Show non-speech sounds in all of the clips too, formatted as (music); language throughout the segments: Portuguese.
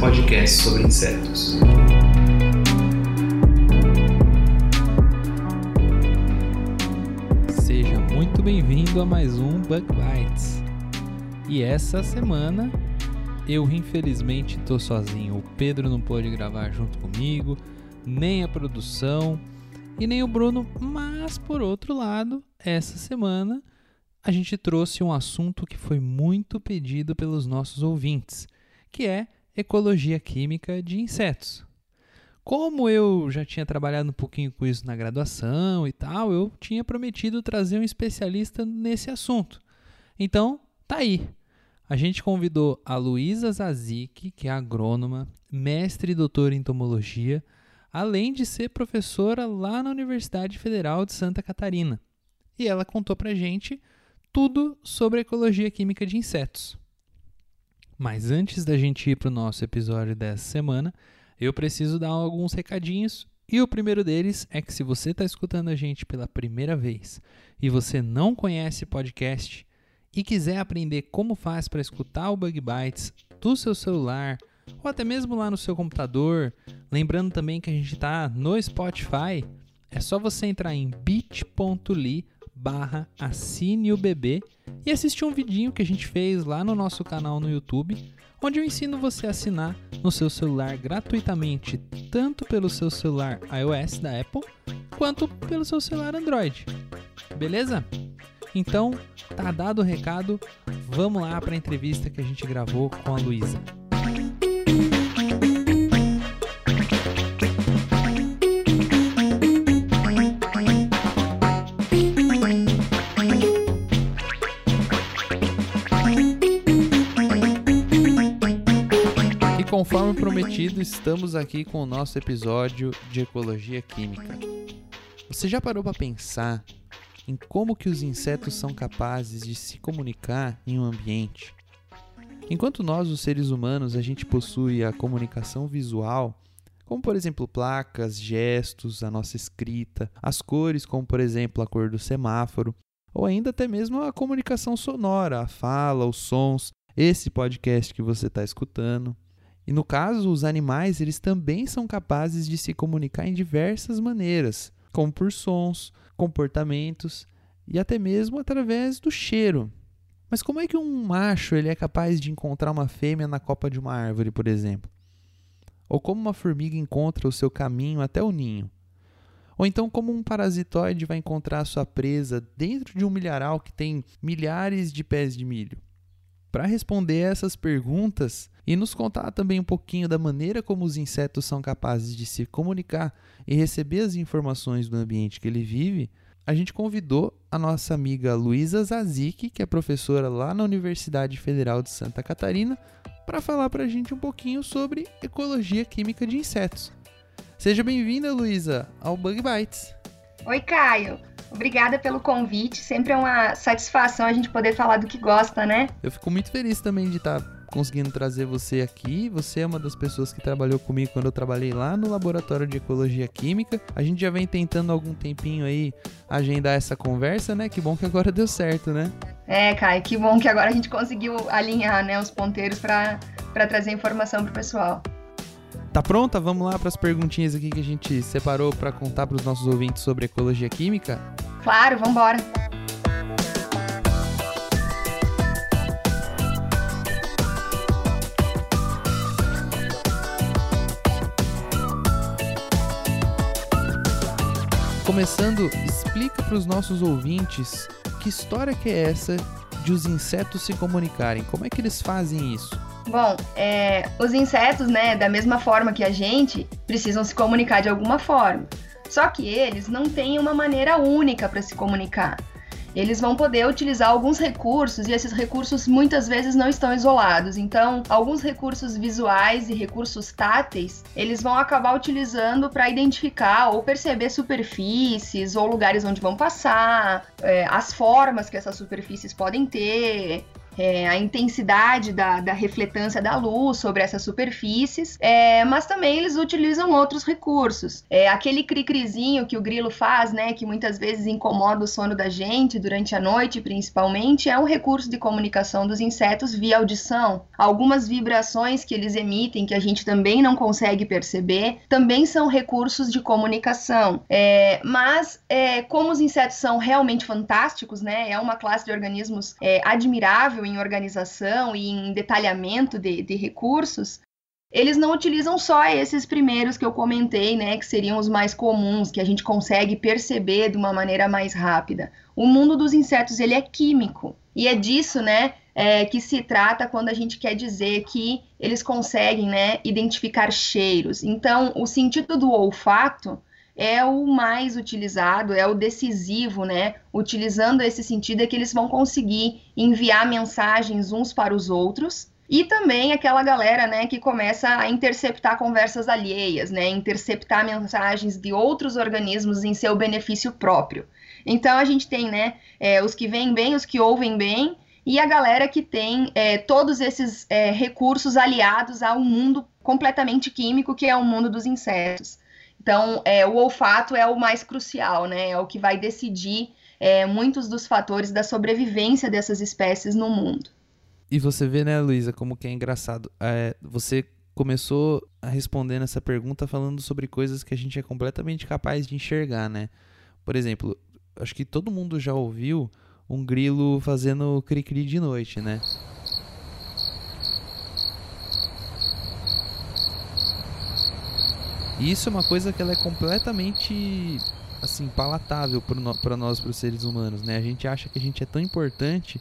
podcast sobre insetos. Seja muito bem-vindo a mais um Bug Bites. E essa semana eu infelizmente tô sozinho. O Pedro não pôde gravar junto comigo, nem a produção e nem o Bruno, mas por outro lado, essa semana a gente trouxe um assunto que foi muito pedido pelos nossos ouvintes, que é ecologia química de insetos. Como eu já tinha trabalhado um pouquinho com isso na graduação e tal, eu tinha prometido trazer um especialista nesse assunto. Então, tá aí. A gente convidou a Luísa Zazik, que é agrônoma, mestre e doutora em entomologia, além de ser professora lá na Universidade Federal de Santa Catarina. E ela contou pra gente tudo sobre ecologia química de insetos. Mas antes da gente ir para o nosso episódio dessa semana, eu preciso dar alguns recadinhos. E o primeiro deles é que se você está escutando a gente pela primeira vez e você não conhece podcast e quiser aprender como faz para escutar o Bug Bites do seu celular ou até mesmo lá no seu computador, lembrando também que a gente está no Spotify, é só você entrar em bit.ly barra assine o bebê e assistir um vidinho que a gente fez lá no nosso canal no YouTube, onde eu ensino você a assinar no seu celular gratuitamente, tanto pelo seu celular iOS da Apple, quanto pelo seu celular Android. Beleza? Então, tá dado o recado, vamos lá para a entrevista que a gente gravou com a Luísa. Conforme prometido, estamos aqui com o nosso episódio de ecologia química. Você já parou para pensar em como que os insetos são capazes de se comunicar em um ambiente? Enquanto nós, os seres humanos, a gente possui a comunicação visual, como por exemplo placas, gestos, a nossa escrita, as cores, como por exemplo a cor do semáforo, ou ainda até mesmo a comunicação sonora, a fala, os sons, esse podcast que você está escutando. E no caso, os animais eles também são capazes de se comunicar em diversas maneiras, como por sons, comportamentos e até mesmo através do cheiro. Mas como é que um macho ele é capaz de encontrar uma fêmea na copa de uma árvore, por exemplo? Ou como uma formiga encontra o seu caminho até o ninho? Ou então como um parasitoide vai encontrar sua presa dentro de um milharal que tem milhares de pés de milho? Para responder essas perguntas e nos contar também um pouquinho da maneira como os insetos são capazes de se comunicar e receber as informações do ambiente que ele vive, a gente convidou a nossa amiga Luísa Zazik, que é professora lá na Universidade Federal de Santa Catarina, para falar para a gente um pouquinho sobre ecologia química de insetos. Seja bem-vinda, Luísa, ao Bug Bites. Oi, Caio. Obrigada pelo convite. Sempre é uma satisfação a gente poder falar do que gosta, né? Eu fico muito feliz também de estar conseguindo trazer você aqui. Você é uma das pessoas que trabalhou comigo quando eu trabalhei lá no laboratório de ecologia química. A gente já vem tentando algum tempinho aí agendar essa conversa, né? Que bom que agora deu certo, né? É, Caio, que bom que agora a gente conseguiu alinhar né, os ponteiros para trazer informação pro pessoal. Tá pronta? Vamos lá para as perguntinhas aqui que a gente separou para contar para os nossos ouvintes sobre ecologia química? Claro, vamos embora. Começando, explica para os nossos ouvintes que história que é essa de os insetos se comunicarem. Como é que eles fazem isso? Bom, é, os insetos, né, da mesma forma que a gente, precisam se comunicar de alguma forma. Só que eles não têm uma maneira única para se comunicar. Eles vão poder utilizar alguns recursos e esses recursos muitas vezes não estão isolados. Então, alguns recursos visuais e recursos táteis, eles vão acabar utilizando para identificar ou perceber superfícies ou lugares onde vão passar, é, as formas que essas superfícies podem ter, é, a intensidade da, da refletância da luz sobre essas superfícies, é, mas também eles utilizam outros recursos. É, aquele cri-crizinho que o grilo faz, né, que muitas vezes incomoda o sono da gente durante a noite, principalmente, é um recurso de comunicação dos insetos via audição. Algumas vibrações que eles emitem, que a gente também não consegue perceber, também são recursos de comunicação. É, mas, é, como os insetos são realmente fantásticos, né, é uma classe de organismos é, admirável em organização e em detalhamento de, de recursos, eles não utilizam só esses primeiros que eu comentei, né, que seriam os mais comuns, que a gente consegue perceber de uma maneira mais rápida. O mundo dos insetos ele é químico e é disso, né, é, que se trata quando a gente quer dizer que eles conseguem, né, identificar cheiros. Então, o sentido do olfato é o mais utilizado, é o decisivo, né? Utilizando esse sentido é que eles vão conseguir enviar mensagens uns para os outros. E também aquela galera, né, que começa a interceptar conversas alheias, né, interceptar mensagens de outros organismos em seu benefício próprio. Então a gente tem, né, é, os que veem bem, os que ouvem bem, e a galera que tem é, todos esses é, recursos aliados a um mundo completamente químico que é o mundo dos insetos. Então, é, o olfato é o mais crucial, né? É o que vai decidir é, muitos dos fatores da sobrevivência dessas espécies no mundo. E você vê, né, Luísa, como que é engraçado. É, você começou a responder essa pergunta falando sobre coisas que a gente é completamente capaz de enxergar, né? Por exemplo, acho que todo mundo já ouviu um grilo fazendo cri-cri de noite, né? E isso é uma coisa que ela é completamente assim palatável para nós, para os seres humanos, né? A gente acha que a gente é tão importante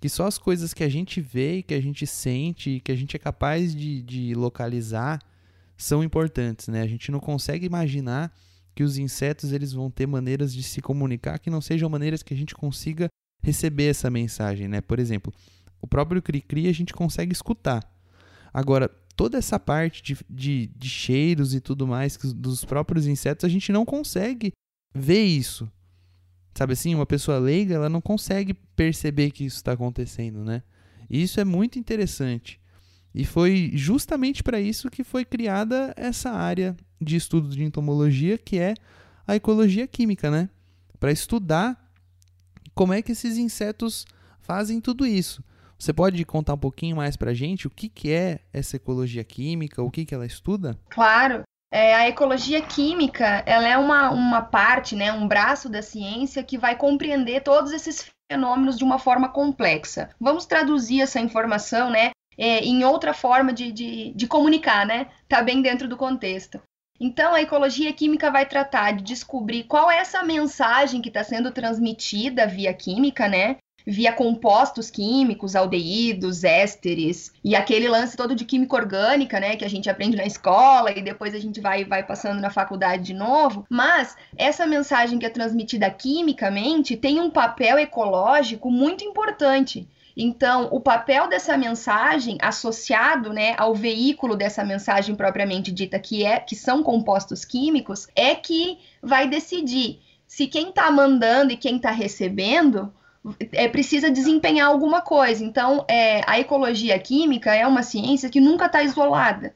que só as coisas que a gente vê, que a gente sente, que a gente é capaz de, de localizar são importantes, né? A gente não consegue imaginar que os insetos eles vão ter maneiras de se comunicar que não sejam maneiras que a gente consiga receber essa mensagem, né? Por exemplo, o próprio cri-cri a gente consegue escutar. Agora, toda essa parte de, de, de cheiros e tudo mais dos próprios insetos, a gente não consegue ver isso. Sabe assim, uma pessoa leiga, ela não consegue perceber que isso está acontecendo, né? E isso é muito interessante. E foi justamente para isso que foi criada essa área de estudo de entomologia, que é a ecologia química, né? Para estudar como é que esses insetos fazem tudo isso. Você pode contar um pouquinho mais para a gente o que, que é essa ecologia química, o que, que ela estuda? Claro. É, a ecologia química ela é uma, uma parte, né, um braço da ciência que vai compreender todos esses fenômenos de uma forma complexa. Vamos traduzir essa informação né, é, em outra forma de, de, de comunicar, né? Tá bem dentro do contexto. Então, a ecologia química vai tratar de descobrir qual é essa mensagem que está sendo transmitida via química, né? Via compostos químicos, aldeídos, ésteres, e aquele lance todo de química orgânica, né, que a gente aprende na escola e depois a gente vai, vai passando na faculdade de novo. Mas essa mensagem que é transmitida quimicamente tem um papel ecológico muito importante. Então, o papel dessa mensagem associado, né, ao veículo dessa mensagem propriamente dita, que é que são compostos químicos, é que vai decidir se quem está mandando e quem está recebendo é, precisa desempenhar alguma coisa. Então, é, a ecologia química é uma ciência que nunca está isolada.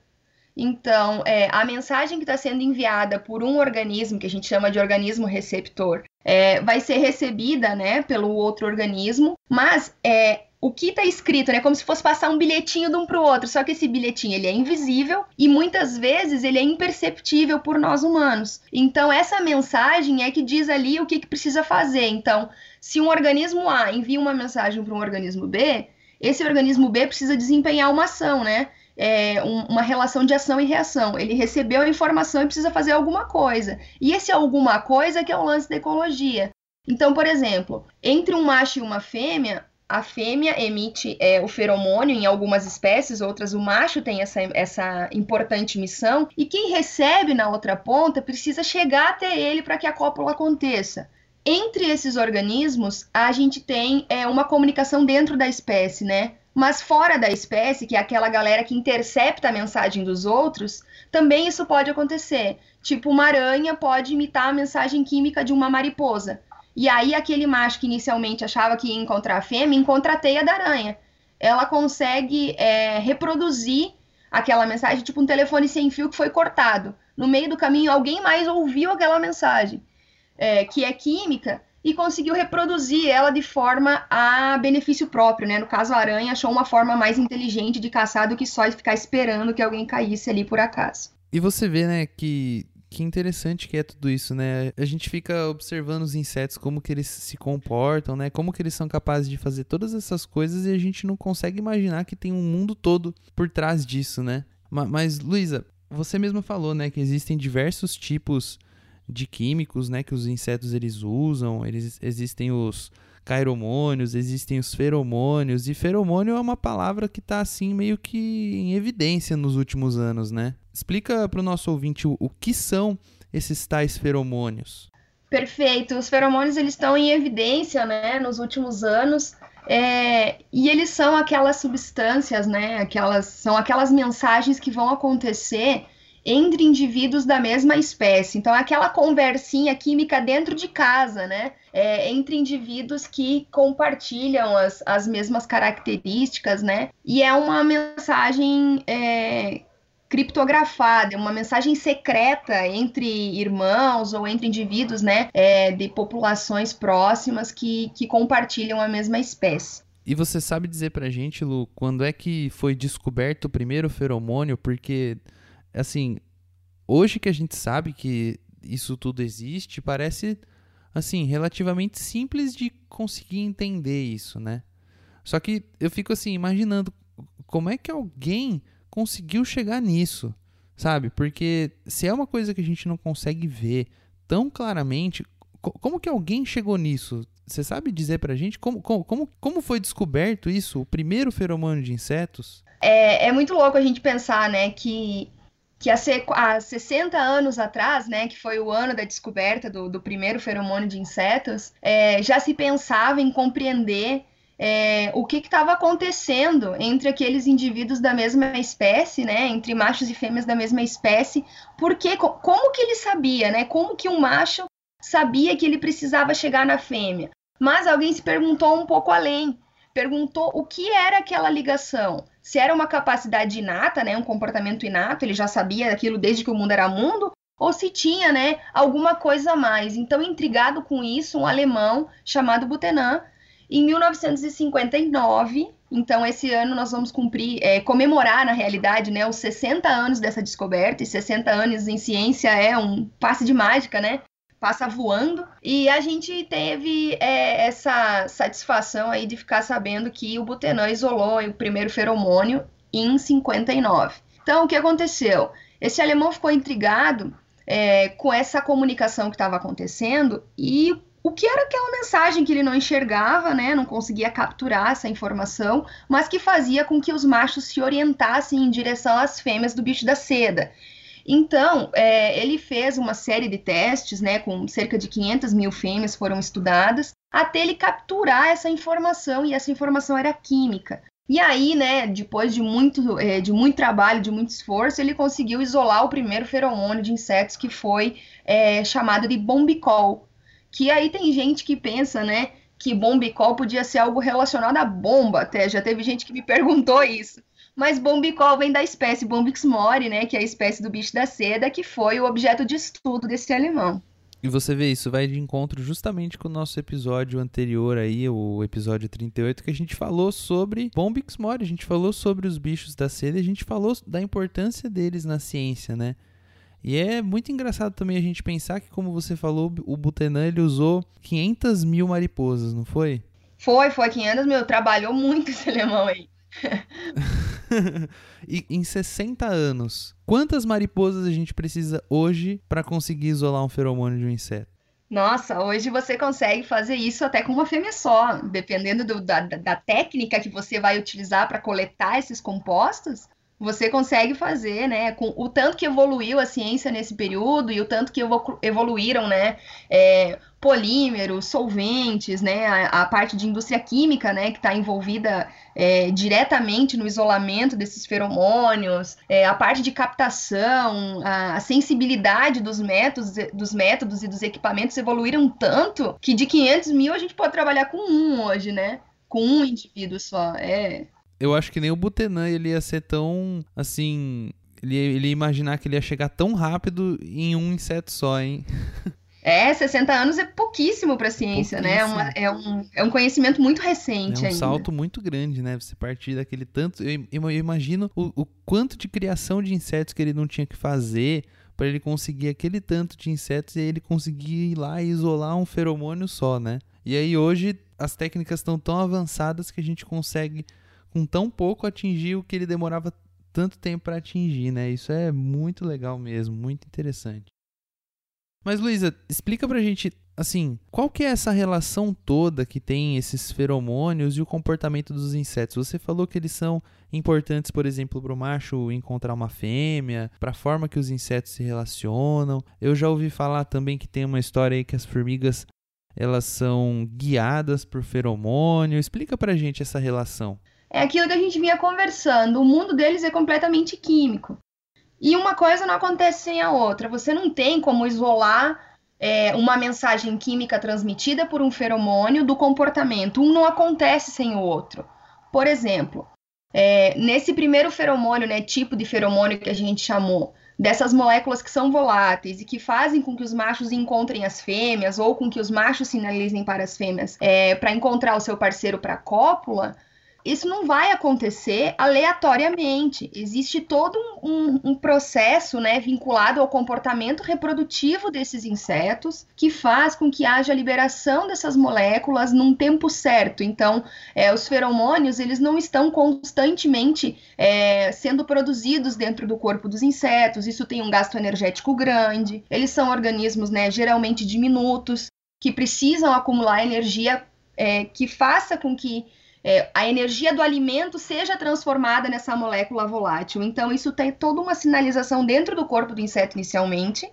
Então, é, a mensagem que está sendo enviada por um organismo, que a gente chama de organismo receptor, é, vai ser recebida né, pelo outro organismo, mas é, o que está escrito, né? Como se fosse passar um bilhetinho de um para o outro, só que esse bilhetinho ele é invisível e muitas vezes ele é imperceptível por nós humanos. Então essa mensagem é que diz ali o que, que precisa fazer. Então, se um organismo A envia uma mensagem para um organismo B, esse organismo B precisa desempenhar uma ação, né? É, um, uma relação de ação e reação. Ele recebeu a informação e precisa fazer alguma coisa. E esse alguma coisa que é o lance da ecologia. Então, por exemplo, entre um macho e uma fêmea, a fêmea emite é, o feromônio em algumas espécies, outras o macho tem essa, essa importante missão, e quem recebe na outra ponta precisa chegar até ele para que a cópula aconteça. Entre esses organismos, a gente tem é, uma comunicação dentro da espécie, né? Mas fora da espécie, que é aquela galera que intercepta a mensagem dos outros, também isso pode acontecer. Tipo, uma aranha pode imitar a mensagem química de uma mariposa. E aí, aquele macho que inicialmente achava que ia encontrar a fêmea, encontra a teia da aranha. Ela consegue é, reproduzir aquela mensagem, tipo um telefone sem fio que foi cortado. No meio do caminho, alguém mais ouviu aquela mensagem, é, que é química, e conseguiu reproduzir ela de forma a benefício próprio, né? No caso, a aranha achou uma forma mais inteligente de caçar do que só ficar esperando que alguém caísse ali por acaso. E você vê, né, que que interessante que é tudo isso, né? A gente fica observando os insetos, como que eles se comportam, né? Como que eles são capazes de fazer todas essas coisas e a gente não consegue imaginar que tem um mundo todo por trás disso, né? Mas, Luísa, você mesma falou, né, que existem diversos tipos de químicos, né, que os insetos eles usam. Eles existem os cairomônios, existem os feromônios, e feromônio é uma palavra que está assim meio que em evidência nos últimos anos, né? Explica para o nosso ouvinte o, o, que são esses tais feromônios. Perfeito, os feromônios eles estão em evidência, né, nos últimos anos. É, e eles são aquelas substâncias, né? Aquelas são aquelas mensagens que vão acontecer entre indivíduos da mesma espécie. Então, é aquela conversinha química dentro de casa, né? É, entre indivíduos que compartilham as, as mesmas características, né? E é uma mensagem é, criptografada, uma mensagem secreta entre irmãos ou entre indivíduos, né? É, de populações próximas que, que compartilham a mesma espécie. E você sabe dizer pra gente, Lu, quando é que foi descoberto o primeiro feromônio? Porque assim, hoje que a gente sabe que isso tudo existe, parece assim, relativamente simples de conseguir entender isso, né? Só que eu fico assim imaginando como é que alguém conseguiu chegar nisso, sabe? Porque se é uma coisa que a gente não consegue ver tão claramente, como que alguém chegou nisso? Você sabe dizer pra gente como, como, como foi descoberto isso, o primeiro feromônio de insetos? É, é muito louco a gente pensar, né, que que há 60 anos atrás, né, que foi o ano da descoberta do, do primeiro feromônio de insetos, é, já se pensava em compreender é, o que estava acontecendo entre aqueles indivíduos da mesma espécie, né, entre machos e fêmeas da mesma espécie, porque como que ele sabia, né, como que um macho sabia que ele precisava chegar na fêmea? Mas alguém se perguntou um pouco além, perguntou o que era aquela ligação se era uma capacidade inata, né, um comportamento inato, ele já sabia aquilo desde que o mundo era mundo, ou se tinha, né, alguma coisa a mais. Então, intrigado com isso, um alemão chamado Butenan, em 1959, então esse ano nós vamos cumprir, é, comemorar na realidade, né, os 60 anos dessa descoberta, e 60 anos em ciência é um passe de mágica, né? passa voando. E a gente teve é, essa satisfação aí de ficar sabendo que o Butanã isolou o primeiro feromônio em 59. Então, o que aconteceu? Esse alemão ficou intrigado é, com essa comunicação que estava acontecendo e o que era aquela mensagem que ele não enxergava, né? Não conseguia capturar essa informação, mas que fazia com que os machos se orientassem em direção às fêmeas do bicho da seda. Então, é, ele fez uma série de testes, né, com cerca de 500 mil fêmeas foram estudadas, até ele capturar essa informação, e essa informação era química. E aí, né, depois de muito, é, de muito trabalho, de muito esforço, ele conseguiu isolar o primeiro feromônio de insetos que foi é, chamado de bombicol. Que aí tem gente que pensa, né, que bombicol podia ser algo relacionado à bomba, até já teve gente que me perguntou isso. Mas bombicol vem da espécie Bombix mori, né, que é a espécie do bicho da seda, que foi o objeto de estudo desse alemão. E você vê, isso vai de encontro justamente com o nosso episódio anterior aí, o episódio 38, que a gente falou sobre Bombix mori, a gente falou sobre os bichos da seda a gente falou da importância deles na ciência, né? E é muito engraçado também a gente pensar que, como você falou, o Butantan ele usou 500 mil mariposas, não foi? Foi, foi 500 mil. Trabalhou muito esse alemão aí. (laughs) e em 60 anos, quantas mariposas a gente precisa hoje para conseguir isolar um feromônio de um inseto? Nossa, hoje você consegue fazer isso até com uma fêmea só, dependendo do, da, da técnica que você vai utilizar para coletar esses compostos. Você consegue fazer, né? Com o tanto que evoluiu a ciência nesse período e o tanto que evoluíram, né? É, polímeros, solventes, né, a, a, parte de indústria química, né, que está envolvida é, diretamente no isolamento desses feromônios, é, a parte de captação, a, a, sensibilidade dos métodos, dos métodos e dos equipamentos evoluíram tanto que de 500 mil a gente pode trabalhar com um hoje, né, com um indivíduo só, é... Eu acho que nem o Butenan ele ia ser tão, assim, ele, ele ia imaginar que ele ia chegar tão rápido em um inseto só, hein? É, 60 anos é pouquíssimo para a ciência, né? É, uma, é, um, é um conhecimento muito recente. É um ainda. salto muito grande, né? Você partir daquele tanto. Eu, eu imagino o, o, quanto de criação de insetos que ele não tinha que fazer para ele conseguir aquele tanto de insetos e ele conseguir ir lá e isolar um feromônio só, né? E aí hoje as técnicas estão tão avançadas que a gente consegue com tão pouco atingir o que ele demorava tanto tempo para atingir, né? Isso é muito legal mesmo, muito interessante. Mas, Luísa, explica pra gente, assim, qual que é essa relação toda que tem esses feromônios e o comportamento dos insetos? Você falou que eles são importantes, por exemplo, para o macho encontrar uma fêmea, para a forma que os insetos se relacionam. Eu já ouvi falar também que tem uma história aí que as formigas elas são guiadas por feromônio. Explica pra gente essa relação. É aquilo que a gente vinha conversando. O mundo deles é completamente químico. E uma coisa não acontece sem a outra. Você não tem como isolar é, uma mensagem química transmitida por um feromônio do comportamento. Um não acontece sem o outro. Por exemplo, é, nesse primeiro feromônio, né, tipo de feromônio que a gente chamou, dessas moléculas que são voláteis e que fazem com que os machos encontrem as fêmeas ou com que os machos sinalizem para as fêmeas é, para encontrar o seu parceiro para a cópula, isso não vai acontecer aleatoriamente. Existe todo um, um, processo né, vinculado ao comportamento reprodutivo desses insetos que faz com que haja liberação dessas moléculas num tempo certo. Então, é, os feromônios eles não estão constantemente é, sendo produzidos dentro do corpo dos insetos. Isso tem um gasto energético grande. Eles são organismos né, geralmente diminutos que precisam acumular energia é, que faça com que é, a energia do alimento seja transformada nessa molécula volátil. Então, isso tem toda uma sinalização dentro do corpo do inseto inicialmente,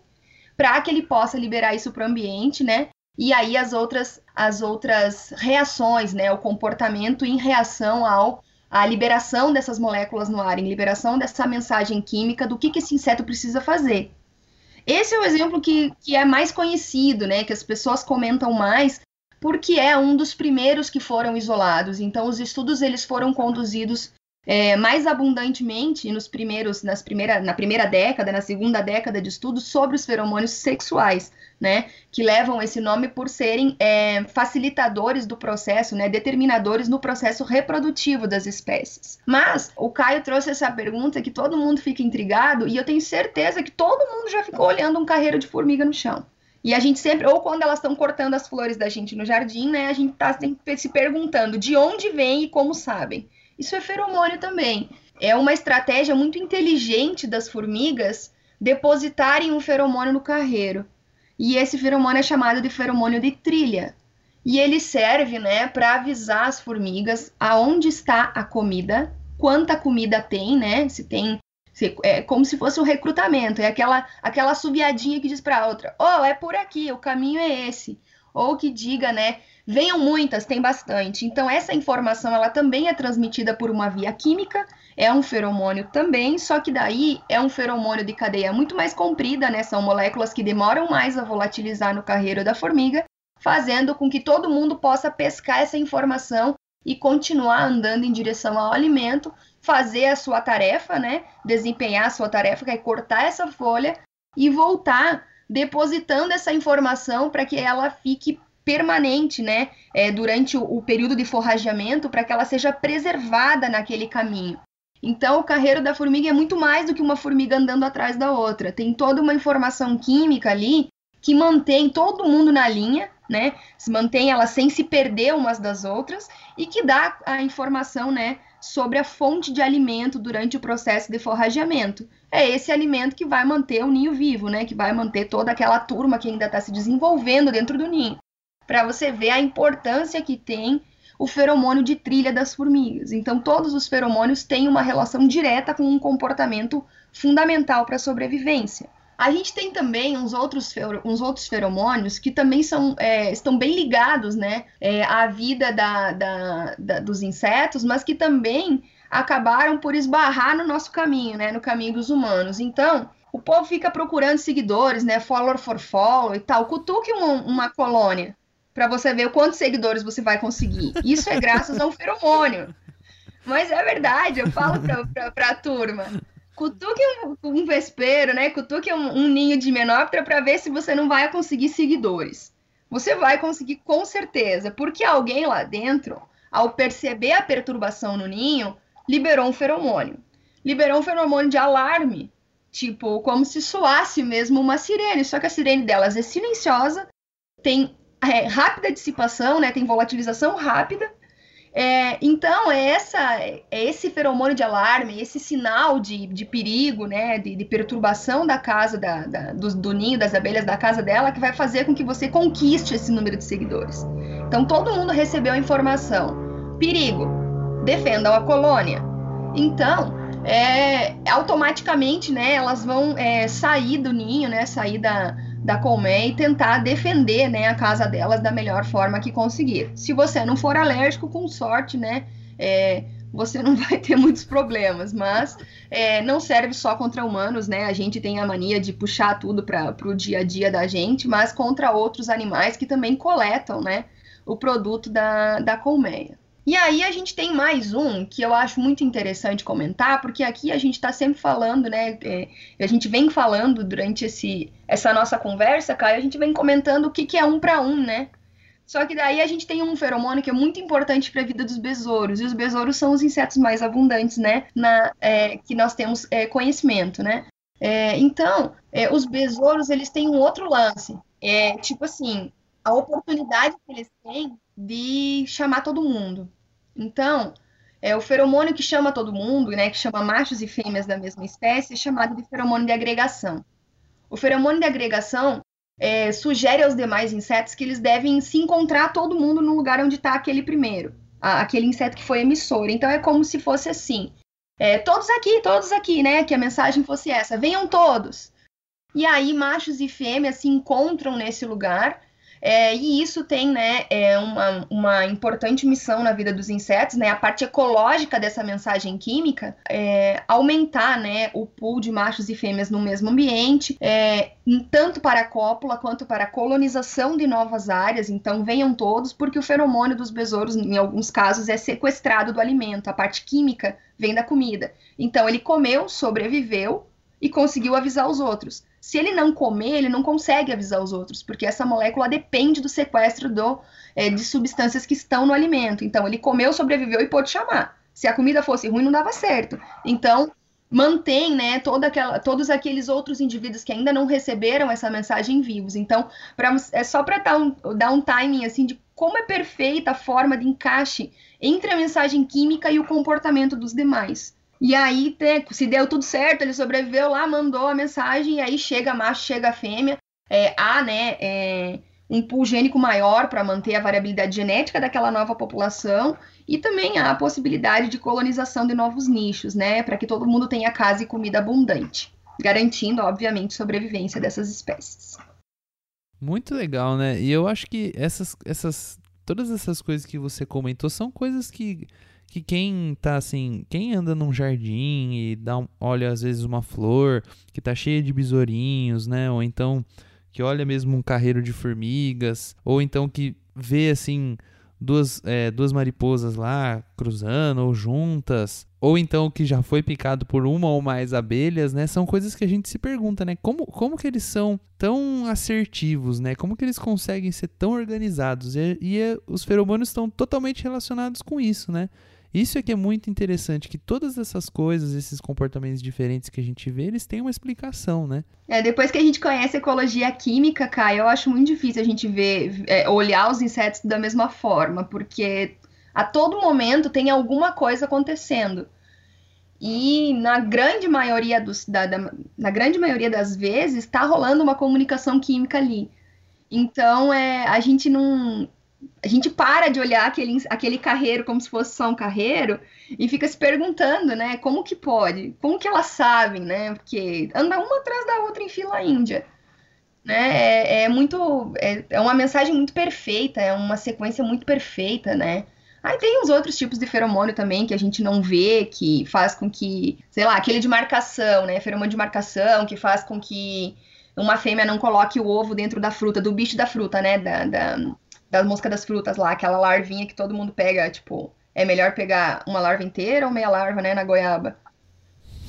para que ele possa liberar isso para o ambiente, né? E aí as outras, as outras reações, né? O comportamento em reação ao a liberação dessas moléculas no ar, em liberação dessa mensagem química do que, que esse inseto precisa fazer. Esse é o exemplo que, que é mais conhecido, né? Que as pessoas comentam mais, porque é um dos primeiros que foram isolados. Então, os estudos eles foram conduzidos é, mais abundantemente nos primeiros, nas primeira, na primeira década, na segunda década de estudos sobre os feromônios sexuais, né, que levam esse nome por serem é, facilitadores do processo, né, determinadores no processo reprodutivo das espécies. Mas o Caio trouxe essa pergunta que todo mundo fica intrigado e eu tenho certeza que todo mundo já ficou olhando um carreiro de formiga no chão. E a gente sempre, ou quando elas estão cortando as flores da gente no jardim, né, a gente está sempre se perguntando de onde vem e como sabem. Isso é feromônio também. É uma estratégia muito inteligente das formigas depositarem um feromônio no carreiro. E esse feromônio é chamado de feromônio de trilha. E ele serve, né, para avisar as formigas aonde está a comida, quanta comida tem, né? Se tem é como se fosse um recrutamento, é aquela, aquela subiadinha que diz para outra: oh, é por aqui, o caminho é esse. Ou que diga, né? Venham muitas, tem bastante. Então, essa informação ela também é transmitida por uma via química, é um feromônio também, só que daí é um feromônio de cadeia muito mais comprida, né? São moléculas que demoram mais a volatilizar no carreiro da formiga, fazendo com que todo mundo possa pescar essa informação e continuar andando em direção ao alimento, fazer a sua tarefa, né? Desempenhar a sua tarefa, que é cortar essa folha e voltar depositando essa informação para que ela fique permanente, né? É, durante o, o período de forrageamento, para que ela seja preservada naquele caminho. Então, o carreiro da formiga é muito mais do que uma formiga andando atrás da outra. Tem toda uma informação química ali que mantém todo mundo na linha, né? Se mantém ela sem se perder umas das outras e que dá a informação, né, sobre a fonte de alimento durante o processo de forrageamento. É esse alimento que vai manter o ninho vivo, né? Que vai manter toda aquela turma que ainda está se desenvolvendo dentro do ninho. Para você ver a importância que tem o feromônio de trilha das formigas. Então, todos os feromônios têm uma relação direta com um comportamento fundamental para a sobrevivência. A gente tem também uns outros, uns outros feromônios que também são, é, estão bem ligados né, é, à vida da, da, da, dos insetos, mas que também acabaram por esbarrar no nosso caminho, né, no caminho dos humanos. Então, o povo fica procurando seguidores, né, follower for follow e tal. Cutuque uma, uma colônia para você ver quantos seguidores você vai conseguir. Isso é graças a um feromônio. Mas é verdade, eu falo para a turma. Cutuque um, um vespeiro, né? Cutuque um, um ninho de menóptera para ver se você não vai conseguir seguidores. Você vai conseguir com certeza, porque alguém lá dentro, ao perceber a perturbação no ninho, liberou um feromônio. Liberou um feromônio de alarme, tipo, como se soasse mesmo uma sirene, só que a sirene delas é silenciosa, tem é, rápida dissipação, né? Tem volatilização rápida é, então, é, essa, é esse feromônio de alarme, esse sinal de, de perigo, né, de, de perturbação da casa, da, da do, do, ninho das abelhas da casa dela, que vai fazer com que você conquiste esse número de seguidores. Então, todo mundo recebeu a informação. Perigo, defendam a colônia. Então, é, automaticamente, né, elas vão é, sair do ninho, né, sair da, da colmeia e tentar defender né, a casa delas da melhor forma que conseguir. Se você não for alérgico, com sorte, né? É, você não (laughs) vai ter muitos problemas, mas é, não serve só contra humanos, né? A gente tem a mania de puxar tudo para o dia a dia da gente, mas contra outros animais que também coletam, né? O produto da, da colmeia. E aí a gente tem mais um que eu acho muito interessante comentar, porque aqui a gente está sempre falando, né? É, a gente vem falando durante esse, essa nossa conversa, Caio, a gente vem comentando o que, que é um para um, né? Só que daí a gente tem um feromônio que é muito importante para a vida dos besouros, e os besouros são os insetos mais abundantes, né? Na, é, que nós temos é, conhecimento, né? É, então, é, os besouros, eles têm um outro lance. É, tipo assim, a oportunidade que eles têm de chamar todo mundo. Então, é, o feromônio que chama todo mundo, né, que chama machos e fêmeas da mesma espécie, é chamado de feromônio de agregação. O feromônio de agregação é, sugere aos demais insetos que eles devem se encontrar todo mundo no lugar onde está aquele primeiro, a, aquele inseto que foi emissor. Então é como se fosse assim: é, todos aqui, todos aqui, né? Que a mensagem fosse essa: venham todos. E aí machos e fêmeas se encontram nesse lugar é, e isso tem né, é uma, uma importante missão na vida dos insetos, né, a parte ecológica dessa mensagem química, é aumentar né, o pool de machos e fêmeas no mesmo ambiente, é, tanto para a cópula quanto para a colonização de novas áreas. Então, venham todos, porque o feromônio dos besouros, em alguns casos, é sequestrado do alimento, a parte química vem da comida. Então, ele comeu, sobreviveu e conseguiu avisar os outros. Se ele não comer, ele não consegue avisar os outros, porque essa molécula depende do sequestro do, é, de substâncias que estão no alimento. Então, ele comeu, sobreviveu e pôde chamar. Se a comida fosse ruim, não dava certo. Então, mantém né, toda aquela, todos aqueles outros indivíduos que ainda não receberam essa mensagem vivos. Então, pra, é só para dar um, dar um timing assim de como é perfeita a forma de encaixe entre a mensagem química e o comportamento dos demais. E aí, se deu tudo certo, ele sobreviveu lá, mandou a mensagem, e aí chega macho, chega fêmea. É, há, né, é, um pool gênico maior para manter a variabilidade genética daquela nova população e também há a possibilidade de colonização de novos nichos, né, para que todo mundo tenha casa e comida abundante, garantindo, obviamente, sobrevivência dessas espécies. Muito legal, né? E eu acho que essas, essas, todas essas coisas que você comentou são coisas que que quem tá assim, quem anda num jardim e dá um, olha às vezes uma flor que tá cheia de besourinhos, né? Ou então que olha mesmo um carreiro de formigas, ou então que vê assim duas, é, duas mariposas lá cruzando ou juntas, ou então que já foi picado por uma ou mais abelhas, né? São coisas que a gente se pergunta, né? Como, como que eles são tão assertivos, né? Como que eles conseguem ser tão organizados? E, e é, os feromônios estão totalmente relacionados com isso, né? Isso é que é muito interessante, que todas essas coisas, esses comportamentos diferentes que a gente vê, eles têm uma explicação, né? É, depois que a gente conhece a ecologia química, Kai, eu acho muito difícil a gente ver, é, olhar os insetos da mesma forma, porque a todo momento tem alguma coisa acontecendo. E na grande maioria dos, da, da, na grande maioria das vezes está rolando uma comunicação química ali. Então é, a gente não a gente para de olhar aquele, aquele carreiro como se fosse só um carreiro e fica se perguntando, né? Como que pode? Como que elas sabem, né? Porque anda uma atrás da outra em fila índia. Né? É, é muito. É, é uma mensagem muito perfeita, é uma sequência muito perfeita, né? Aí tem os outros tipos de feromônio também que a gente não vê, que faz com que, sei lá, aquele de marcação, né? Feromônio de marcação, que faz com que uma fêmea não coloque o ovo dentro da fruta, do bicho da fruta, né? Da, da, da mosca das frutas lá, aquela larvinha que todo mundo pega, tipo, é melhor pegar uma larva inteira ou meia larva, né, na goiaba.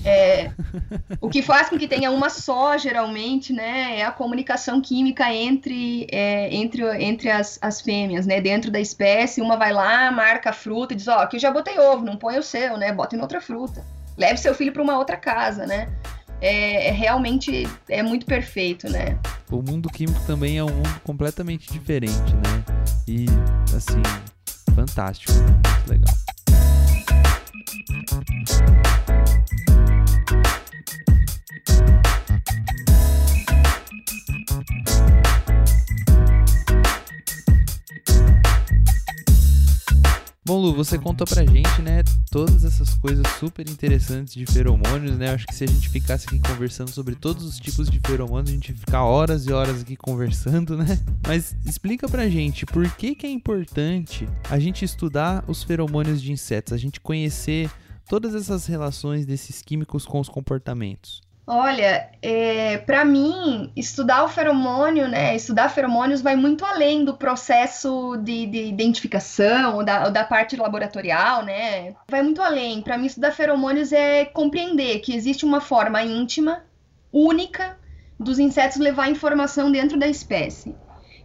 É, (laughs) o que faz com que tenha uma só, geralmente, né, é a comunicação química entre, é, entre, entre as, as fêmeas, né, dentro da espécie. Uma vai lá, marca a fruta e diz: Ó, oh, aqui eu já botei ovo, não põe o seu, né, bota em outra fruta. Leve seu filho para uma outra casa, né. É, é, realmente é muito perfeito, né? O mundo químico também é um mundo completamente diferente, né? E assim, fantástico, muito legal. Bom, Lu, você contou pra gente, né, todas essas coisas super interessantes de feromônios, né? Acho que se a gente ficasse aqui conversando sobre todos os tipos de feromônios, a gente ia ficar horas e horas aqui conversando, né? Mas explica pra gente por que que é importante a gente estudar os feromônios de insetos, a gente conhecer todas essas relações desses químicos com os comportamentos. Olha, é, para mim, estudar o feromônio, né? Estudar feromônios vai muito além do processo de, de identificação, ou da, ou da, parte laboratorial, né? Vai muito além. Para mim, estudar feromônios é compreender que existe uma forma íntima, única, dos insetos levar informação dentro da espécie.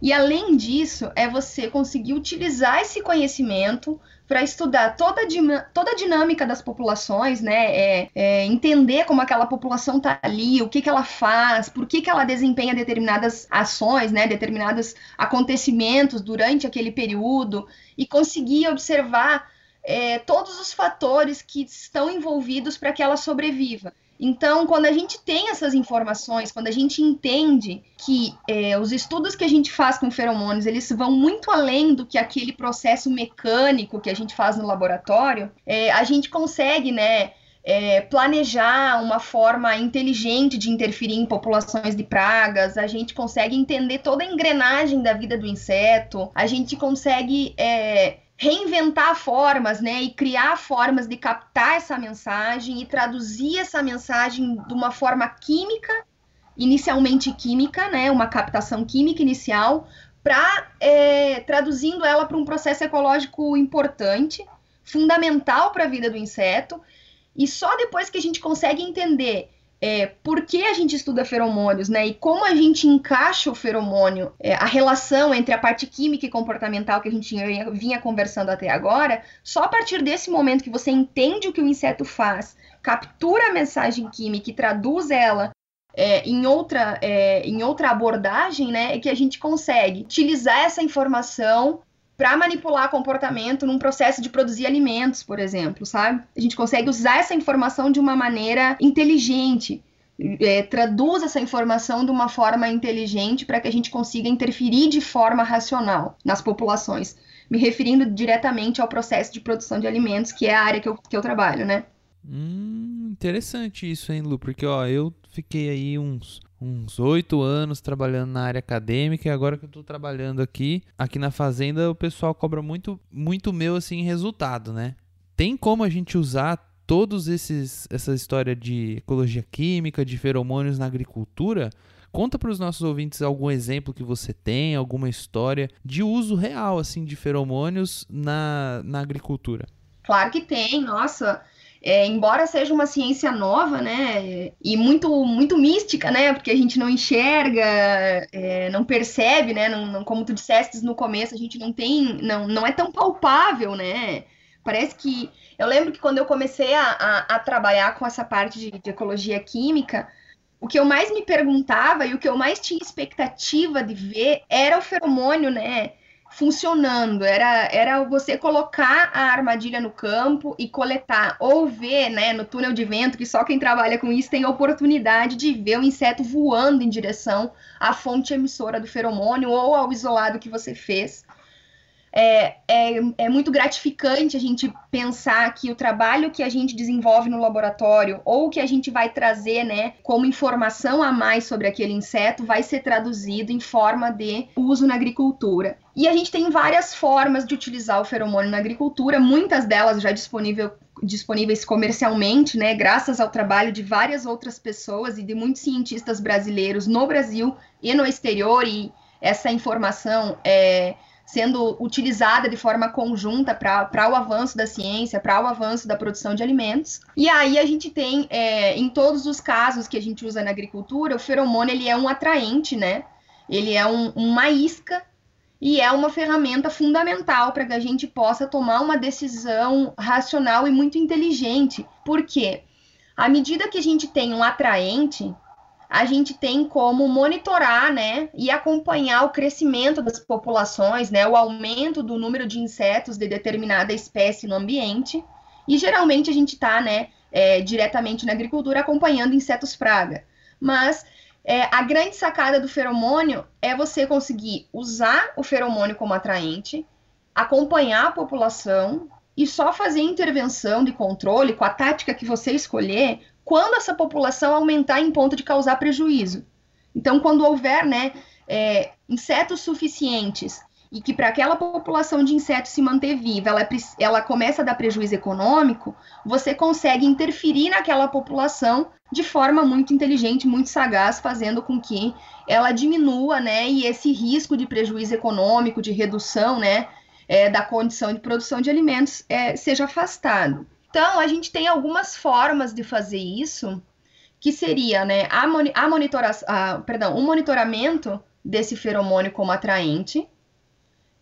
E além disso, é você conseguir utilizar esse conhecimento para estudar toda a, toda a dinâmica das populações, né? É, é entender como aquela população está ali, o que, que ela faz, por que, que ela desempenha determinadas ações, né? Determinados acontecimentos durante aquele período e conseguir observar é, todos os fatores que estão envolvidos para que ela sobreviva. Então, quando a gente tem essas informações, quando a gente entende que é, os estudos que a gente faz com feromônios, eles vão muito além do que aquele processo mecânico que a gente faz no laboratório, é, a gente consegue, né, é, planejar uma forma inteligente de interferir em populações de pragas, a gente consegue entender toda a engrenagem da vida do inseto, a gente consegue é, reinventar formas, né, e criar formas de captar essa mensagem e traduzir essa mensagem de uma forma química, inicialmente química, né, uma captação química inicial, para é, traduzindo ela para um processo ecológico importante, fundamental para a vida do inseto, e só depois que a gente consegue entender é, por que a gente estuda feromônios, né? E como a gente encaixa o feromônio, é, a relação entre a parte química e comportamental que a gente vinha, vinha conversando até agora, só a partir desse momento que você entende o que o inseto faz, captura a mensagem química e traduz ela é, em, outra, é, em outra abordagem, né, é que a gente consegue utilizar essa informação para manipular comportamento num processo de produzir alimentos, por exemplo, sabe? A gente consegue usar essa informação de uma maneira inteligente. É, traduz essa informação de uma forma inteligente para que a gente consiga interferir de forma racional nas populações, me referindo diretamente ao processo de produção de alimentos, que é a área que eu, que eu trabalho, né? Hum, interessante isso, hein, Lu? Porque ó, eu fiquei aí uns uns oito anos trabalhando na área acadêmica e agora que eu estou trabalhando aqui, aqui na fazenda, o pessoal cobra muito, muito meu assim em resultado, né? Tem como a gente usar todos esses essa história de ecologia química, de feromônios na agricultura? Conta para os nossos ouvintes algum exemplo que você tem, alguma história de uso real assim de feromônios na, na agricultura. Claro que tem, nossa. É, embora seja uma ciência nova, né, e muito, muito mística, né, porque a gente não enxerga, é, não percebe, né, não, não, como tu disseste no começo, a gente não tem, não, não é tão palpável, né, parece que, eu lembro que quando eu comecei a, a, a trabalhar com essa parte de, de ecologia química, o que eu mais me perguntava e o que eu mais tinha expectativa de ver era o feromônio, né, funcionando. Era, era você colocar a armadilha no campo e coletar, ou ver né, no túnel de vento, que só quem trabalha com isso tem a oportunidade de ver o inseto voando em direção à fonte emissora do feromônio ou ao isolado que você fez. É, é, é, muito gratificante a gente pensar que o trabalho que a gente desenvolve no laboratório ou que a gente vai trazer, né, como informação a mais sobre aquele inseto, vai ser traduzido em forma de uso na agricultura. E a gente tem várias formas de utilizar o feromônio na agricultura, muitas delas já disponível, disponíveis comercialmente, né, graças ao trabalho de várias outras pessoas e de muitos cientistas brasileiros no Brasil e no exterior, e essa informação é sendo utilizada de forma conjunta para o avanço da ciência, para o avanço da produção de alimentos. E aí a gente tem, é, em todos os casos que a gente usa na agricultura, o feromônio ele é um atraente, né? Ele é um, uma isca e é uma ferramenta fundamental para que a gente possa tomar uma decisão racional e muito inteligente. Por quê? À medida que a gente tem um atraente, a gente tem como monitorar, né, e acompanhar o crescimento das populações, né, o aumento do número de insetos de determinada espécie no ambiente. E geralmente a gente está, né, é, diretamente na agricultura acompanhando insetos praga. Mas é, a grande sacada do feromônio é você conseguir usar o feromônio como atraente, acompanhar a população e só fazer intervenção de controle com a tática que você escolher quando essa população aumentar em ponto de causar prejuízo. Então, quando houver né, é, insetos suficientes e que para aquela população de insetos se manter viva, ela, ela começa a dar prejuízo econômico, você consegue interferir naquela população de forma muito inteligente, muito sagaz, fazendo com que ela diminua, né, e esse risco de prejuízo econômico, de redução, né, é, da condição de produção de alimentos é, seja afastado. Então, a gente tem algumas formas de fazer isso, que seria né, a, a perdão, o monitoramento desse feromônio como atraente,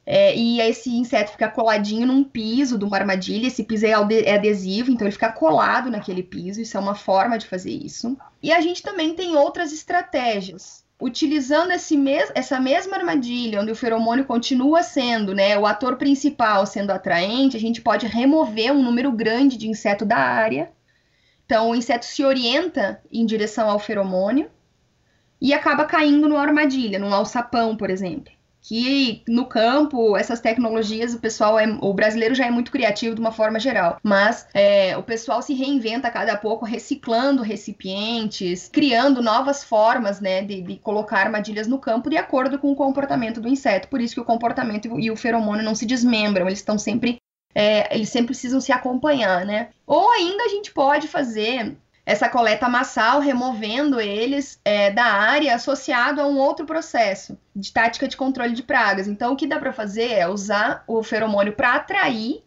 é, e esse inseto fica coladinho num piso de uma armadilha. Esse piso é, é adesivo, então ele fica colado naquele piso. Isso é uma forma de fazer isso. E a gente também tem outras estratégias utilizando mes essa mesma armadilha, onde o feromônio continua sendo né, o ator principal, sendo atraente, a gente pode remover um número grande de inseto da área. Então, o inseto se orienta em direção ao feromônio e acaba caindo numa armadilha, num alçapão, por exemplo que no campo essas tecnologias o pessoal é o brasileiro já é muito criativo de uma forma geral. Mas é, o pessoal se reinventa a cada pouco reciclando recipientes criando novas formas né de, de, colocar armadilhas no campo de acordo com o comportamento do inseto. Por isso que o comportamento e o feromônio não se desmembram eles estão sempre é, eles sempre precisam se acompanhar né? Ou ainda a gente pode fazer essa coleta massal, removendo eles é, da área associado a um outro processo de tática de controle de pragas. Então, o que dá para fazer é usar o feromônio para atrair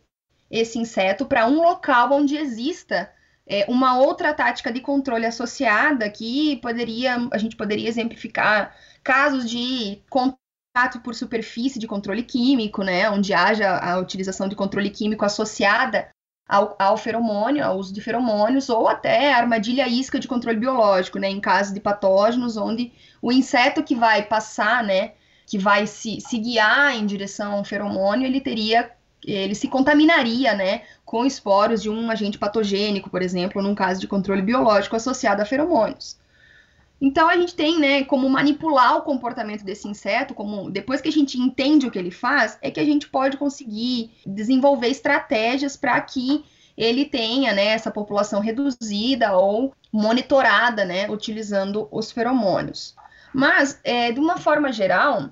esse inseto para um local onde exista é, uma outra tática de controle associada que poderia a gente poderia exemplificar casos de contato por superfície de controle químico, né, onde haja a utilização de controle químico associada ao, ao feromônio, ao uso de feromônios, ou até armadilha isca de controle biológico, né, em casos de patógenos, onde o inseto que vai passar, né, que vai se, se guiar em direção ao feromônio, ele teria, ele se contaminaria, né, com esporos de um agente patogênico, por exemplo, num caso de controle biológico associado a feromônios. Então a gente tem, né, como manipular o comportamento desse inseto, como depois que a gente entende o que ele faz, é que a gente pode conseguir desenvolver estratégias para que ele tenha, né, essa população reduzida ou monitorada, né, utilizando os feromônios. Mas, é, de uma forma geral,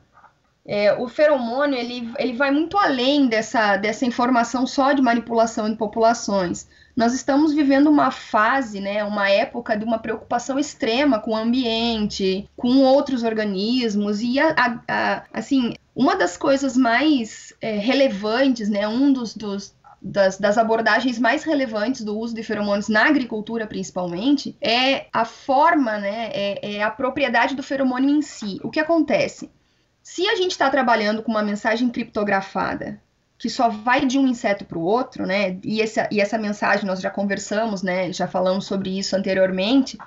é, o feromônio ele, ele vai muito além dessa, dessa informação só de manipulação de populações nós estamos vivendo uma fase, né, uma época de uma preocupação extrema com o ambiente, com outros organismos e a, a, a, assim uma das coisas mais é, relevantes, né, um dos, dos das, das, abordagens mais relevantes do uso de feromônios na agricultura, principalmente, é a forma, né, é, é a propriedade do feromônio em si. O que acontece? Se a gente está trabalhando com uma mensagem criptografada que só vai de um inseto para o outro, né? E essa, e essa mensagem nós já conversamos, né? Já falamos sobre isso anteriormente,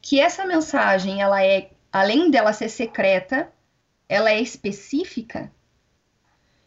que essa mensagem, ela é, além dela ser secreta, ela é específica.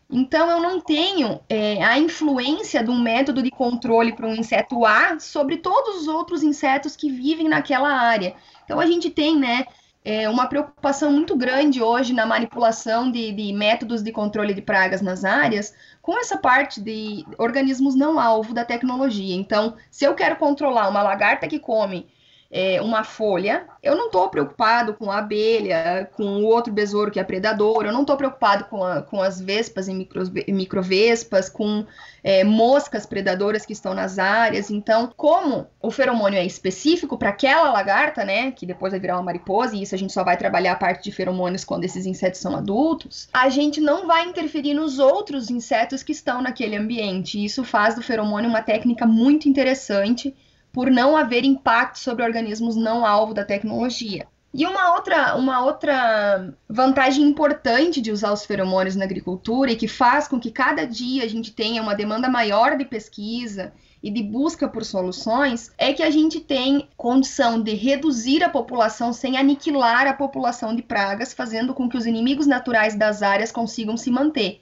Então eu não tenho é, a influência de um método de controle para um inseto A sobre todos os outros insetos que vivem naquela área. Então a gente tem, né? É, uma preocupação muito grande hoje na manipulação de, de, métodos de controle de pragas nas áreas, com essa parte de organismos não alvo da tecnologia. Então, se eu quero controlar uma lagarta que come é, uma folha, eu não estou preocupado com a abelha, com o outro besouro que é predador, eu não estou preocupado com, a, com as vespas e micro, microvespas, com é, moscas predadoras que estão nas áreas. Então, como o feromônio é específico para aquela lagarta, né, que depois vai virar uma mariposa, e isso a gente só vai trabalhar a parte de feromônios quando esses insetos são adultos, a gente não vai interferir nos outros insetos que estão naquele ambiente. Isso faz do feromônio uma técnica muito interessante por não haver impacto sobre organismos não alvo da tecnologia. E uma outra, uma outra vantagem importante de usar os feromônios na agricultura e que faz com que cada dia a gente tenha uma demanda maior de pesquisa e de busca por soluções é que a gente tem condição de reduzir a população sem aniquilar a população de pragas, fazendo com que os inimigos naturais das áreas consigam se manter.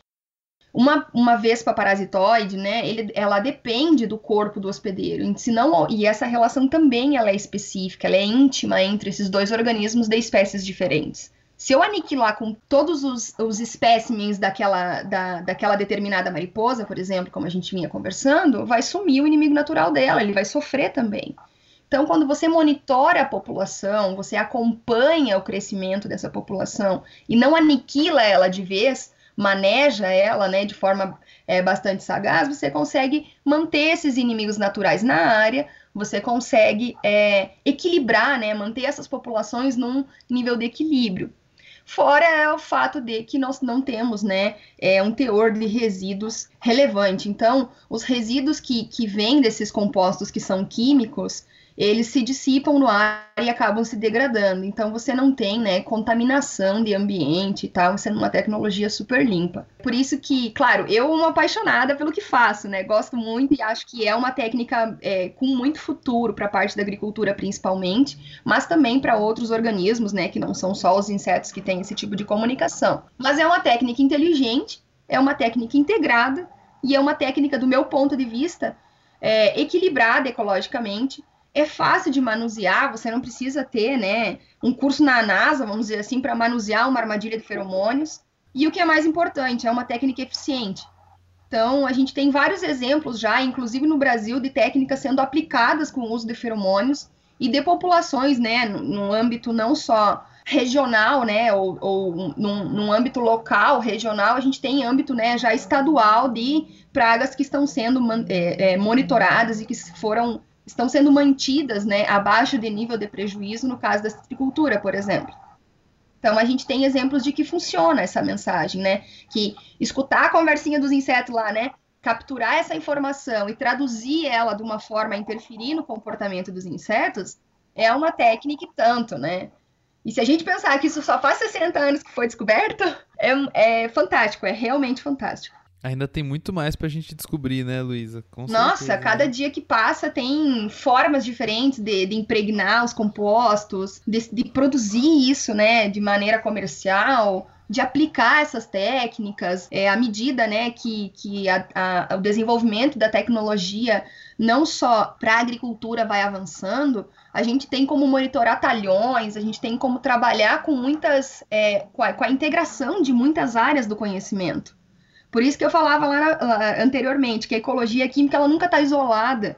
Uma, uma vespa parasitoide, né, ele, ela depende do corpo do hospedeiro, senão, e essa relação também ela é específica, ela é íntima entre esses dois organismos de espécies diferentes. Se eu aniquilar com todos os, os espécimens daquela, da, daquela determinada mariposa, por exemplo, como a gente vinha conversando, vai sumir o inimigo natural dela, ele vai sofrer também. Então, quando você monitora a população, você acompanha o crescimento dessa população e não aniquila ela de vez, maneja ela né, de forma é, bastante sagaz, você consegue manter esses inimigos naturais na área, você consegue é, equilibrar, né, manter essas populações num nível de equilíbrio. Fora é o fato de que nós não temos né, é, um teor de resíduos relevante. Então, os resíduos que, que vêm desses compostos que são químicos, eles se dissipam no ar e acabam se degradando. Então você não tem, né, contaminação de ambiente e tal, sendo uma tecnologia super limpa. Por isso que, claro, eu uma apaixonada pelo que faço, né? Gosto muito e acho que é uma técnica é, com muito futuro para a parte da agricultura principalmente, mas também para outros organismos, né, que não são só os insetos que têm esse tipo de comunicação. Mas é uma técnica inteligente, é uma técnica integrada e é uma técnica, do meu ponto de vista, é, equilibrada ecologicamente é fácil de manusear, você não precisa ter, né, um curso na NASA, vamos dizer assim, para manusear uma armadilha de feromônios. E o que é mais importante, é uma técnica eficiente. Então, a gente tem vários exemplos já, inclusive no Brasil, de técnicas sendo aplicadas com o uso de feromônios e de populações, né, no âmbito não só regional, né, ou, ou num, num, âmbito local, regional, a gente tem âmbito, né, já estadual de pragas que estão sendo é, é, monitoradas e que foram estão sendo mantidas né, abaixo de nível de prejuízo no caso da citricultura, por exemplo. Então, a gente tem exemplos de que funciona essa mensagem, né? Que escutar a conversinha dos insetos lá, né? Capturar essa informação e traduzir ela de uma forma a interferir no comportamento dos insetos é uma técnica e tanto, né? E se a gente pensar que isso só faz 60 anos que foi descoberto, é, é fantástico, é realmente fantástico. Ainda tem muito mais pra gente descobrir, né, Luísa? Nossa, certeza. cada dia que passa tem formas diferentes de, de impregnar os compostos, de, de, produzir isso, né, de maneira comercial, de aplicar essas técnicas. É, à medida, né, que, que a, a, o desenvolvimento da tecnologia, não só para a agricultura, vai avançando, a gente tem como monitorar talhões, a gente tem como trabalhar com muitas, é, com, a, com a integração de muitas áreas do conhecimento. Por isso que eu falava lá, lá anteriormente que a ecologia química ela nunca está isolada.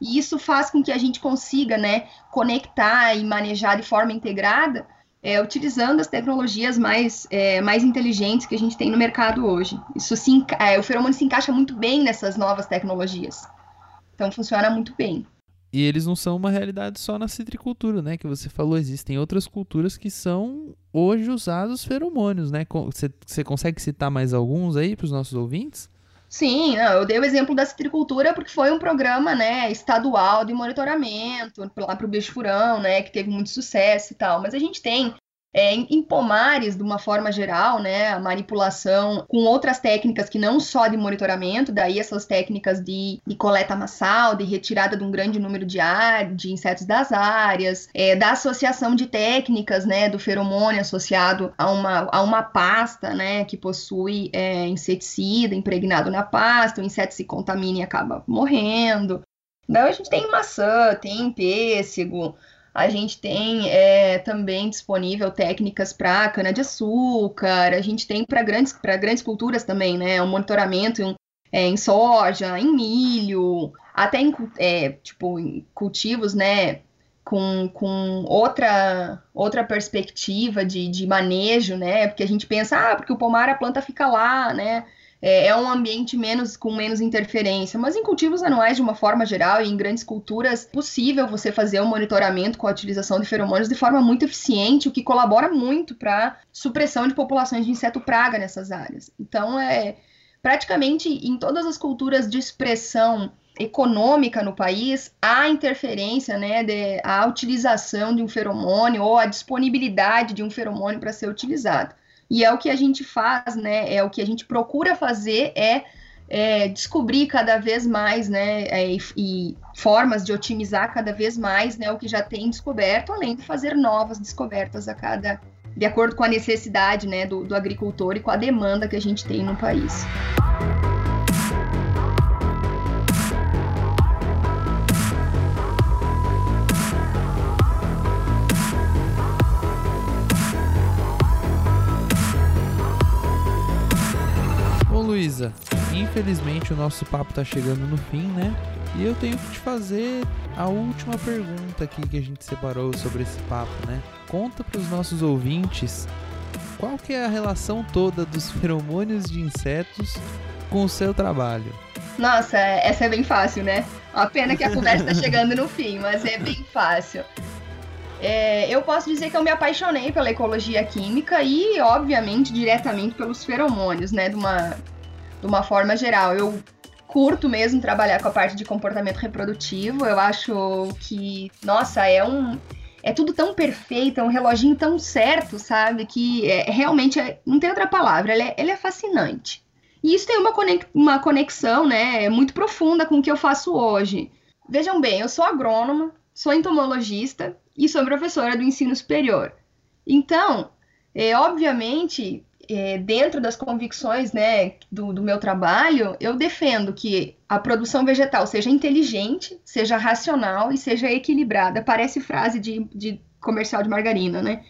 E isso faz com que a gente consiga né, conectar e manejar de forma integrada, é, utilizando as tecnologias mais, é, mais inteligentes que a gente tem no mercado hoje. Isso se, é, o feromônio se encaixa muito bem nessas novas tecnologias. Então funciona muito bem. E eles não são uma realidade só na citricultura, né? Que você falou, existem outras culturas que são hoje usados feromônios, né? Você, consegue citar mais alguns aí para os nossos ouvintes? Sim, eu dei o exemplo da citricultura porque foi um programa, né, estadual de monitoramento lá para o bicho furão, né, que teve muito sucesso e tal. Mas a gente tem é, em pomares, de uma forma geral, né, a manipulação com outras técnicas que não só de monitoramento, daí essas técnicas de, de coleta massal, de retirada de um grande número de, ar, de insetos das áreas, é, da associação de técnicas, né, do feromônio associado a uma, a uma pasta, né, que possui é, inseticida impregnado na pasta, o inseto se contamina e acaba morrendo. Então a gente tem maçã, tem pêssego, A gente tem é, também disponível técnicas para cana-de-açúcar, a gente tem para grandes, grandes culturas também, né? Um monitoramento em, é, em soja, em milho, até em, é, tipo, em cultivos, né? Com, com outra, outra perspectiva de, de manejo, né? Porque a gente pensa, ah, porque o pomar a planta fica lá, né? É, é, um ambiente menos com menos interferência. Mas em cultivos anuais, de uma forma geral, e em grandes culturas, é possível você fazer um monitoramento com a utilização de feromônios de forma muito eficiente, o que colabora muito para supressão de populações de inseto praga nessas áreas. Então, é praticamente em todas as culturas de expressão econômica no país, há interferência, né, de, a utilização de um feromônio ou a disponibilidade de um feromônio para ser utilizado. E é o que a gente faz, né? É o que a gente procura fazer é, é descobrir cada vez mais, né? É, e, e, formas de otimizar cada vez mais, né? O que já tem descoberto, além de fazer novas descobertas a cada, de acordo com a necessidade, né? Do, do agricultor e com a demanda que a gente tem no país. Luísa, infelizmente o nosso papo tá chegando no fim, né? E eu tenho que te fazer a última pergunta aqui que a gente separou sobre esse papo, né? Conta para os nossos ouvintes qual que é a relação toda dos (laughs) feromônios de insetos com o seu trabalho. Nossa, essa é bem fácil, né? A pena que a conversa está chegando no fim, mas é bem fácil. É, eu posso dizer que eu me apaixonei pela ecologia química e, obviamente, diretamente pelos feromônios, né? De uma de uma forma geral. Eu curto mesmo trabalhar com a parte de comportamento reprodutivo. Eu acho que, nossa, é um. É tudo tão perfeito, é um reloginho tão certo, sabe? Que é, realmente é, não tem outra palavra, ele é, ele é fascinante. E isso tem uma, uma conexão, né, muito profunda com o que eu faço hoje. Vejam bem, eu sou agrônoma, sou entomologista e sou professora do ensino superior. Então, é, obviamente, é, dentro das convicções né, do, do, meu trabalho, eu defendo que a produção vegetal seja inteligente, seja racional e seja equilibrada. Parece frase de, de comercial de margarina, né?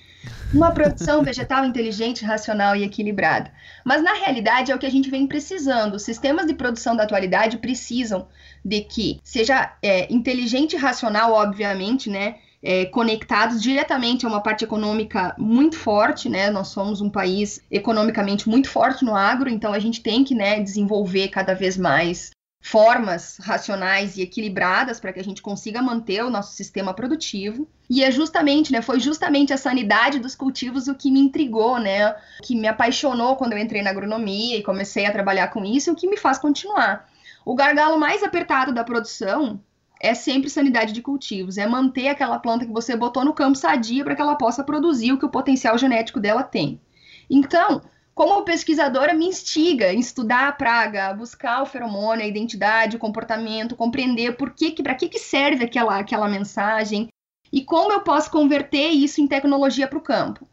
Uma produção vegetal inteligente, racional e equilibrada. Mas na realidade é o que a gente vem precisando. Os sistemas de produção da atualidade precisam de que seja é, inteligente e racional, obviamente, né? É, conectados diretamente a uma parte econômica muito forte, né? Nós somos um país economicamente muito forte no agro, então a gente tem que né, desenvolver cada vez mais formas racionais e equilibradas para que a gente consiga manter o nosso sistema produtivo. E é justamente, né, foi justamente a sanidade dos cultivos o que me intrigou, né, que me apaixonou quando eu entrei na agronomia e comecei a trabalhar com isso, o que me faz continuar. O gargalo mais apertado da produção é sempre sanidade de cultivos, é manter aquela planta que você botou no campo sadia para que ela possa produzir o que o potencial genético dela tem. Então, como pesquisadora, me instiga a estudar a praga, a buscar o feromônio, a identidade, o comportamento, compreender por que, para que, que serve aquela, aquela mensagem e como eu posso converter isso em tecnologia para o campo.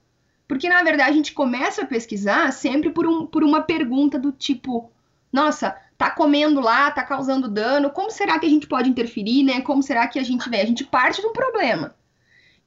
Porque, na verdade, a gente começa a pesquisar sempre por, um, por uma pergunta do tipo: nossa, tá comendo lá, tá causando dano, como será que a gente pode interferir, né? Como será que a gente vê? A gente parte de um problema.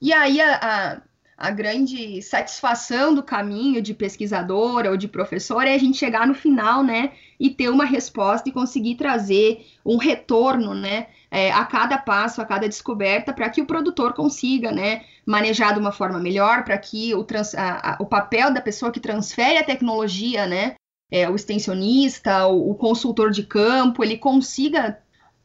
E aí a, a, a grande satisfação do caminho de pesquisadora ou de professora é a gente chegar no final, né? E ter uma resposta e conseguir trazer um retorno, né? É, a cada passo, a cada descoberta, para que o produtor consiga, né, manejar de uma forma melhor, para que o, trans, a, a, o papel da pessoa que transfere a tecnologia, né, é, o extensionista, o, o consultor de campo, ele consiga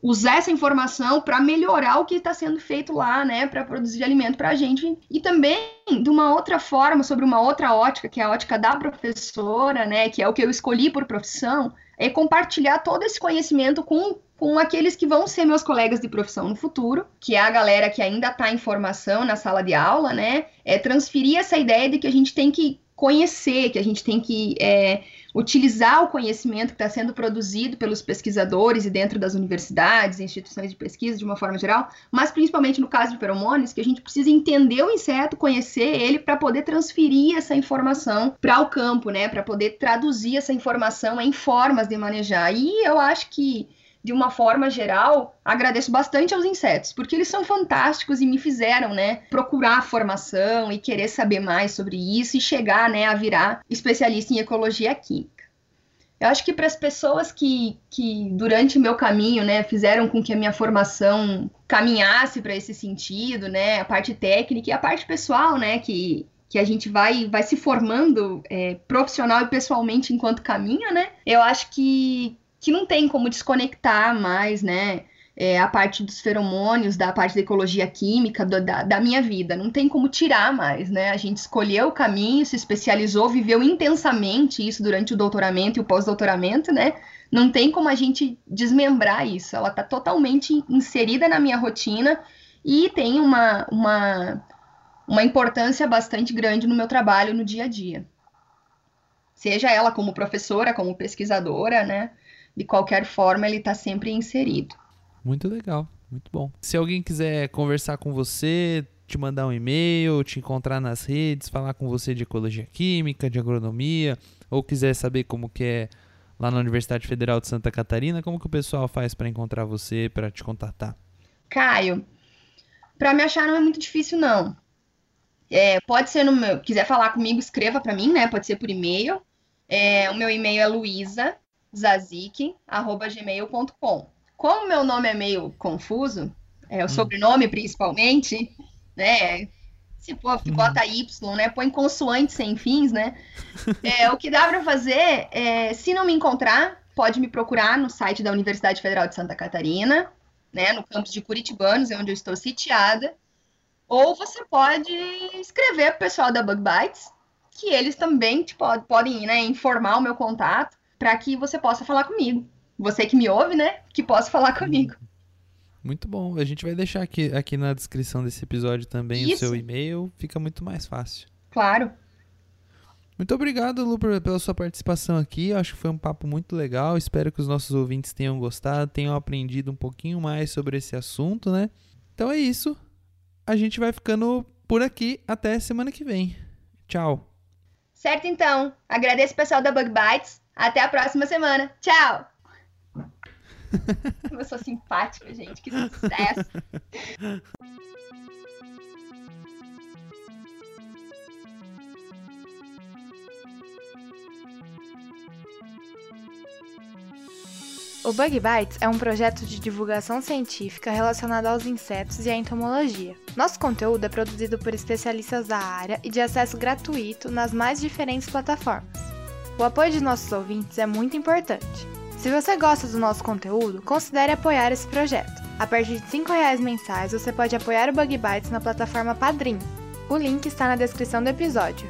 usar essa informação para melhorar o que está sendo feito lá, né, para produzir alimento para a gente. E também, de uma outra forma, sobre uma outra ótica, que é a ótica da professora, né, que é o que eu escolhi por profissão, é compartilhar todo esse conhecimento com, com aqueles que vão ser meus colegas de profissão no futuro, que é a galera que ainda está em formação na sala de aula, né, é transferir essa ideia de que a gente tem que conhecer, que a gente tem que é, utilizar o conhecimento que está sendo produzido pelos pesquisadores e dentro das universidades, instituições de pesquisa de uma forma geral, mas principalmente no caso de feromônios, que a gente precisa entender o inseto, conhecer ele para poder transferir essa informação para o campo, né, para poder traduzir essa informação em formas de manejar. E eu acho que de uma forma geral, agradeço bastante aos insetos, porque eles são fantásticos e me fizeram, né, procurar formação e querer saber mais sobre isso e chegar, né, a virar especialista em ecologia química. Eu acho que para as pessoas que, que, durante o meu caminho, né, fizeram com que a minha formação caminhasse para esse sentido, né, a parte técnica e a parte pessoal, né, que, que a gente vai, vai se formando é, profissional e pessoalmente enquanto caminha, né, eu acho que, que não tem como desconectar mais, né? É, a parte dos feromônios, da parte da ecologia química, do, da, da, minha vida. Não tem como tirar mais, né? A gente escolheu o caminho, se especializou, viveu intensamente isso durante o doutoramento e o pós-doutoramento, né? Não tem como a gente desmembrar isso. Ela está totalmente inserida na minha rotina e tem uma, uma, uma importância bastante grande no meu trabalho no dia a dia. Seja ela como professora, como pesquisadora, né? De qualquer forma, ele está sempre inserido. Muito legal, muito bom. Se alguém quiser conversar com você, te mandar um e-mail, te encontrar nas redes, falar com você de ecologia química, de agronomia, ou quiser saber como que é lá na Universidade Federal de Santa Catarina, como que o pessoal faz para encontrar você, para te contatar? Caio, para me achar não é muito difícil não. É, pode ser no meu, quiser falar comigo, escreva para mim, né? Pode ser por e-mail. É, o meu e-mail é luísa zazik@gmail.com. Como meu nome é meio confuso, é o hum. sobrenome principalmente, né? Se for, hum. bota Y, né? Põe consoantes sem fins, né? (laughs) É, o que dá para fazer é, se não me encontrar, pode me procurar no site da Universidade Federal de Santa Catarina, né? No campus de Curitibanos, é onde eu estou sitiada. Ou você pode escrever para o pessoal da Bug Bites, que eles também te pod podem né, informar o meu contato para que você possa falar comigo. Você que me ouve, né? Que possa falar comigo. Muito bom. A gente vai deixar aqui, aqui na descrição desse episódio também Isso. o seu e-mail. Fica muito mais fácil. Claro. Muito obrigado, Lu, pela sua participação aqui. Eu acho que foi um papo muito legal. Espero que os nossos ouvintes tenham gostado, tenham aprendido um pouquinho mais sobre esse assunto, né? Então é isso. A gente vai ficando por aqui. Até semana que vem. Tchau. Certo, então. Agradeço o pessoal da Bug Bites até a próxima semana. Tchau! (laughs) Eu sou simpática, gente. Que sucesso! O Bug Bites é um projeto de divulgação científica relacionado aos insetos e à entomologia. Nosso conteúdo é produzido por especialistas da área e de acesso gratuito nas mais diferentes plataformas. O apoio de nossos ouvintes é muito importante. Se você gosta do nosso conteúdo, considere apoiar esse projeto. A partir de R$ reais mensais, você pode apoiar o Bug Bites na plataforma Padrim. O link está na descrição do episódio.